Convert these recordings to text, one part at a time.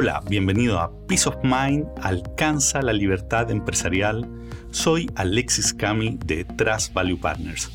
Hola, bienvenido a Peace of Mind, alcanza la libertad empresarial. Soy Alexis Cami de Trust Value Partners.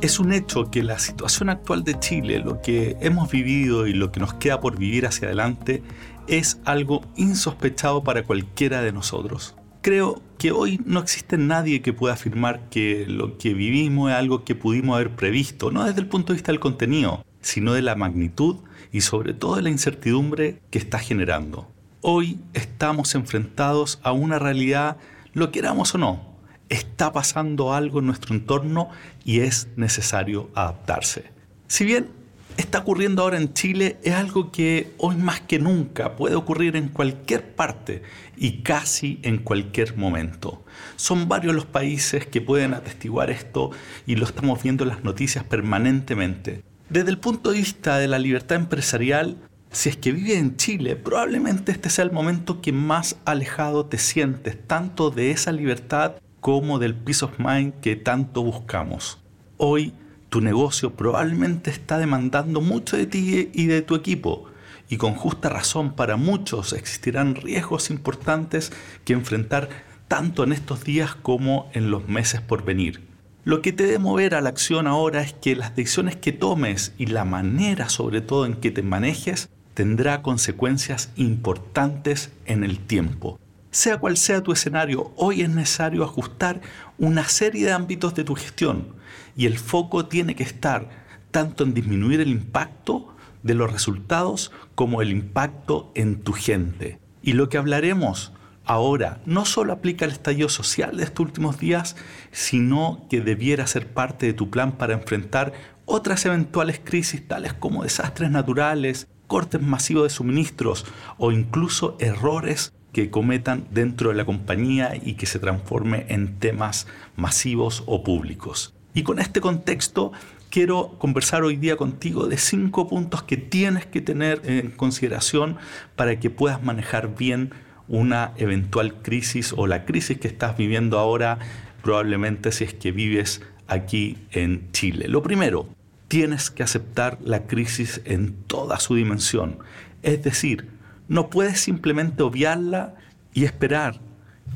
Es un hecho que la situación actual de Chile, lo que hemos vivido y lo que nos queda por vivir hacia adelante, es algo insospechado para cualquiera de nosotros. Creo que hoy no existe nadie que pueda afirmar que lo que vivimos es algo que pudimos haber previsto, no desde el punto de vista del contenido, sino de la magnitud y sobre todo de la incertidumbre que está generando. Hoy estamos enfrentados a una realidad, lo queramos o no, está pasando algo en nuestro entorno y es necesario adaptarse. Si bien está ocurriendo ahora en Chile, es algo que hoy más que nunca puede ocurrir en cualquier parte y casi en cualquier momento. Son varios los países que pueden atestiguar esto y lo estamos viendo en las noticias permanentemente. Desde el punto de vista de la libertad empresarial, si es que vives en Chile, probablemente este sea el momento que más alejado te sientes, tanto de esa libertad como del peace of mind que tanto buscamos. Hoy tu negocio probablemente está demandando mucho de ti y de tu equipo, y con justa razón para muchos existirán riesgos importantes que enfrentar tanto en estos días como en los meses por venir. Lo que te debe mover a la acción ahora es que las decisiones que tomes y la manera sobre todo en que te manejes tendrá consecuencias importantes en el tiempo. Sea cual sea tu escenario, hoy es necesario ajustar una serie de ámbitos de tu gestión y el foco tiene que estar tanto en disminuir el impacto de los resultados como el impacto en tu gente. Y lo que hablaremos ahora no solo aplica al estallido social de estos últimos días, sino que debiera ser parte de tu plan para enfrentar otras eventuales crisis tales como desastres naturales, cortes masivos de suministros o incluso errores que cometan dentro de la compañía y que se transforme en temas masivos o públicos. Y con este contexto quiero conversar hoy día contigo de cinco puntos que tienes que tener en consideración para que puedas manejar bien una eventual crisis o la crisis que estás viviendo ahora, probablemente si es que vives aquí en Chile. Lo primero, tienes que aceptar la crisis en toda su dimensión. Es decir, no puedes simplemente obviarla y esperar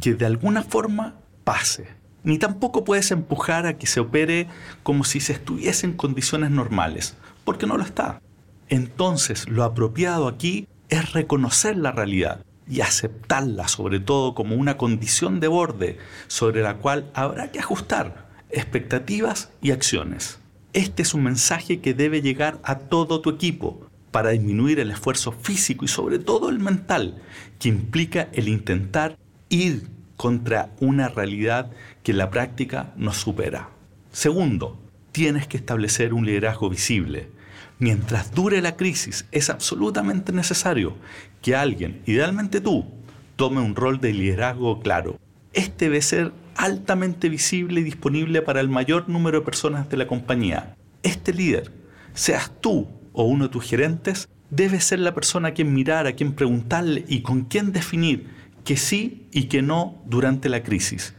que de alguna forma pase. Ni tampoco puedes empujar a que se opere como si se estuviese en condiciones normales, porque no lo está. Entonces, lo apropiado aquí es reconocer la realidad y aceptarla sobre todo como una condición de borde sobre la cual habrá que ajustar expectativas y acciones. Este es un mensaje que debe llegar a todo tu equipo para disminuir el esfuerzo físico y sobre todo el mental que implica el intentar ir contra una realidad que en la práctica nos supera. Segundo, tienes que establecer un liderazgo visible mientras dure la crisis, es absolutamente necesario que alguien, idealmente tú, tome un rol de liderazgo claro. Este debe ser altamente visible y disponible para el mayor número de personas de la compañía. Este líder, seas tú o uno de tus gerentes, debe ser la persona a quien mirar, a quien preguntarle y con quien definir que sí y que no durante la crisis.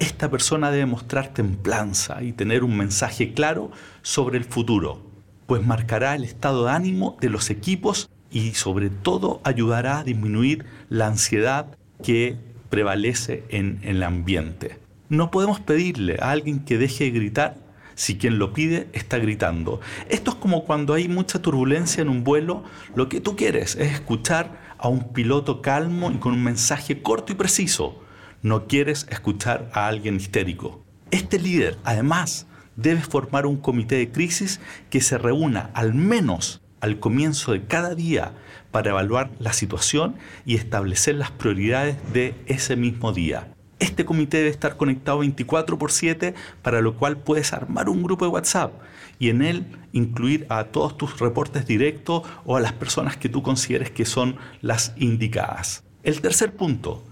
Esta persona debe mostrar templanza y tener un mensaje claro sobre el futuro pues marcará el estado de ánimo de los equipos y sobre todo ayudará a disminuir la ansiedad que prevalece en el ambiente. No podemos pedirle a alguien que deje de gritar si quien lo pide está gritando. Esto es como cuando hay mucha turbulencia en un vuelo, lo que tú quieres es escuchar a un piloto calmo y con un mensaje corto y preciso. No quieres escuchar a alguien histérico. Este líder, además, debe formar un comité de crisis que se reúna al menos al comienzo de cada día para evaluar la situación y establecer las prioridades de ese mismo día. Este comité debe estar conectado 24 por 7, para lo cual puedes armar un grupo de WhatsApp y en él incluir a todos tus reportes directos o a las personas que tú consideres que son las indicadas. El tercer punto,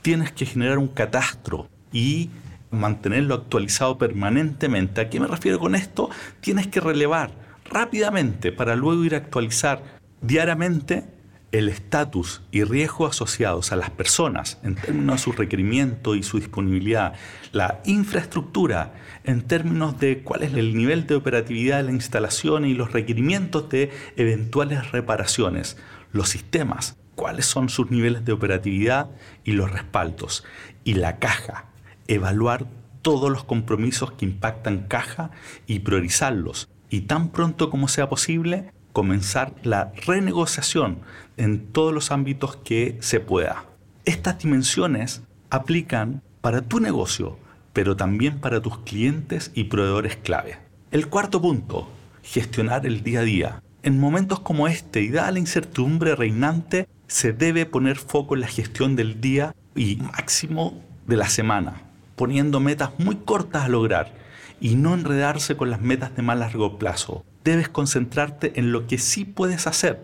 tienes que generar un catastro y mantenerlo actualizado permanentemente. ¿A qué me refiero con esto? Tienes que relevar rápidamente para luego ir a actualizar diariamente el estatus y riesgo asociados a las personas en términos de su requerimiento y su disponibilidad, la infraestructura en términos de cuál es el nivel de operatividad de la instalación y los requerimientos de eventuales reparaciones, los sistemas, cuáles son sus niveles de operatividad y los respaldos. Y la caja, evaluar todos los compromisos que impactan caja y priorizarlos. Y tan pronto como sea posible, comenzar la renegociación en todos los ámbitos que se pueda. Estas dimensiones aplican para tu negocio, pero también para tus clientes y proveedores clave. El cuarto punto, gestionar el día a día. En momentos como este y dada la incertidumbre reinante, se debe poner foco en la gestión del día y máximo de la semana, poniendo metas muy cortas a lograr y no enredarse con las metas de más largo plazo. Debes concentrarte en lo que sí puedes hacer,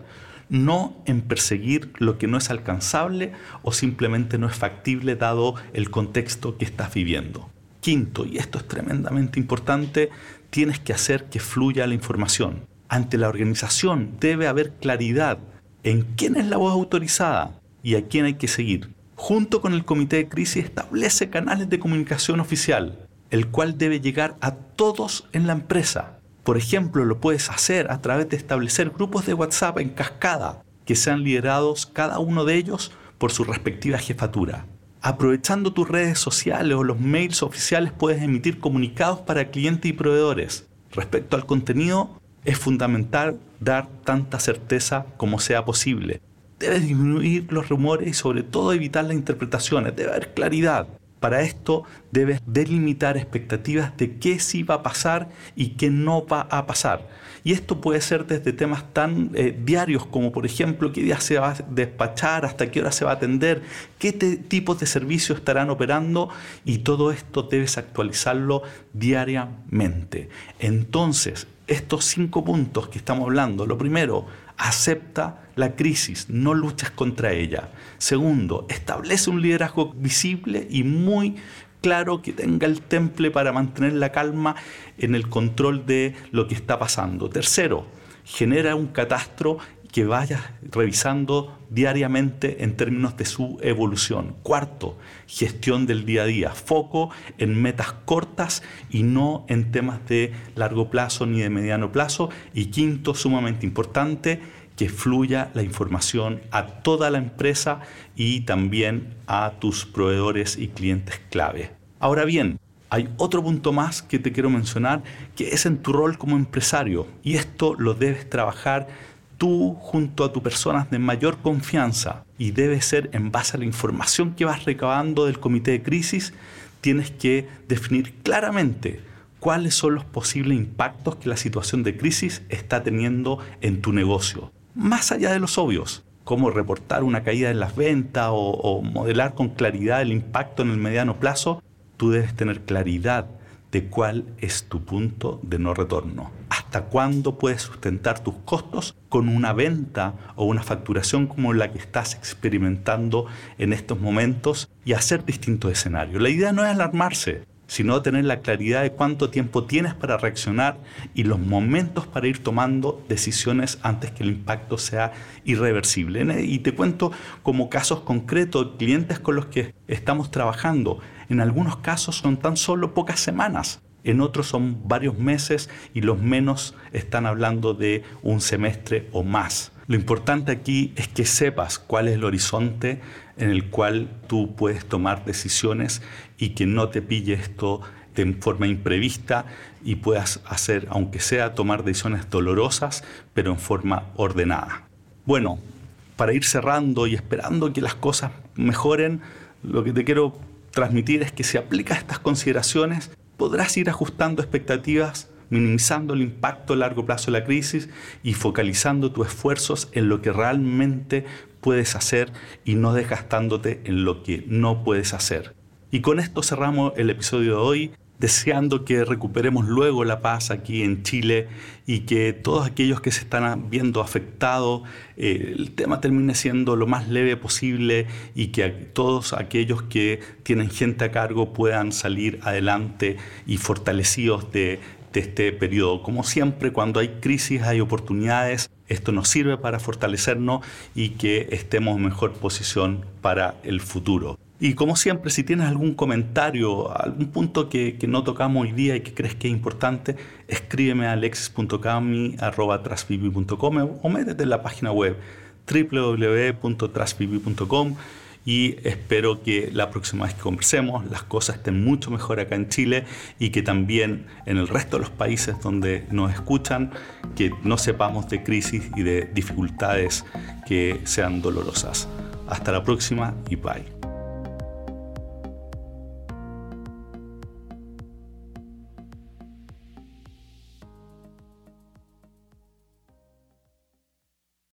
no en perseguir lo que no es alcanzable o simplemente no es factible dado el contexto que estás viviendo. Quinto, y esto es tremendamente importante, tienes que hacer que fluya la información. Ante la organización debe haber claridad en quién es la voz autorizada y a quién hay que seguir. Junto con el comité de crisis establece canales de comunicación oficial, el cual debe llegar a todos en la empresa. Por ejemplo, lo puedes hacer a través de establecer grupos de WhatsApp en cascada, que sean liderados cada uno de ellos por su respectiva jefatura. Aprovechando tus redes sociales o los mails oficiales puedes emitir comunicados para clientes y proveedores. Respecto al contenido, es fundamental dar tanta certeza como sea posible. Debes disminuir los rumores y sobre todo evitar las interpretaciones. Debe haber claridad. Para esto debes delimitar expectativas de qué sí va a pasar y qué no va a pasar. Y esto puede ser desde temas tan eh, diarios como por ejemplo qué día se va a despachar, hasta qué hora se va a atender, qué tipos de servicios estarán operando y todo esto debes actualizarlo diariamente. Entonces, estos cinco puntos que estamos hablando, lo primero, acepta la crisis, no luches contra ella. Segundo, establece un liderazgo visible y muy claro que tenga el temple para mantener la calma en el control de lo que está pasando. Tercero, genera un catastro que vayas revisando diariamente en términos de su evolución. Cuarto, gestión del día a día, foco en metas cortas y no en temas de largo plazo ni de mediano plazo. Y quinto, sumamente importante, que fluya la información a toda la empresa y también a tus proveedores y clientes clave. Ahora bien, hay otro punto más que te quiero mencionar, que es en tu rol como empresario. Y esto lo debes trabajar tú junto a tus personas de mayor confianza y debe ser en base a la información que vas recabando del comité de crisis, tienes que definir claramente cuáles son los posibles impactos que la situación de crisis está teniendo en tu negocio. Más allá de los obvios, como reportar una caída en las ventas o, o modelar con claridad el impacto en el mediano plazo, tú debes tener claridad de cuál es tu punto de no retorno. ¿Hasta cuándo puedes sustentar tus costos con una venta o una facturación como la que estás experimentando en estos momentos y hacer distintos escenarios? La idea no es alarmarse, sino tener la claridad de cuánto tiempo tienes para reaccionar y los momentos para ir tomando decisiones antes que el impacto sea irreversible. Y te cuento como casos concretos, clientes con los que estamos trabajando. En algunos casos son tan solo pocas semanas, en otros son varios meses y los menos están hablando de un semestre o más. Lo importante aquí es que sepas cuál es el horizonte en el cual tú puedes tomar decisiones y que no te pille esto de forma imprevista y puedas hacer, aunque sea tomar decisiones dolorosas, pero en forma ordenada. Bueno, para ir cerrando y esperando que las cosas mejoren, lo que te quiero transmitir es que si aplicas estas consideraciones, podrás ir ajustando expectativas, minimizando el impacto a largo plazo de la crisis y focalizando tus esfuerzos en lo que realmente puedes hacer y no desgastándote en lo que no puedes hacer. Y con esto cerramos el episodio de hoy deseando que recuperemos luego la paz aquí en Chile y que todos aquellos que se están viendo afectados, eh, el tema termine siendo lo más leve posible y que todos aquellos que tienen gente a cargo puedan salir adelante y fortalecidos de, de este periodo. Como siempre, cuando hay crisis hay oportunidades. Esto nos sirve para fortalecernos y que estemos en mejor posición para el futuro. Y como siempre, si tienes algún comentario, algún punto que, no tocamos hoy día y que crees que es importante, escríbeme a alexis.cami.com o métete en la página web www.trustpp.com y espero que la próxima vez que conversemos las cosas estén mucho mejor acá en Chile y que también en el resto de los países donde nos escuchan que no sepamos de crisis y de dificultades que sean dolorosas. Hasta la próxima y bye.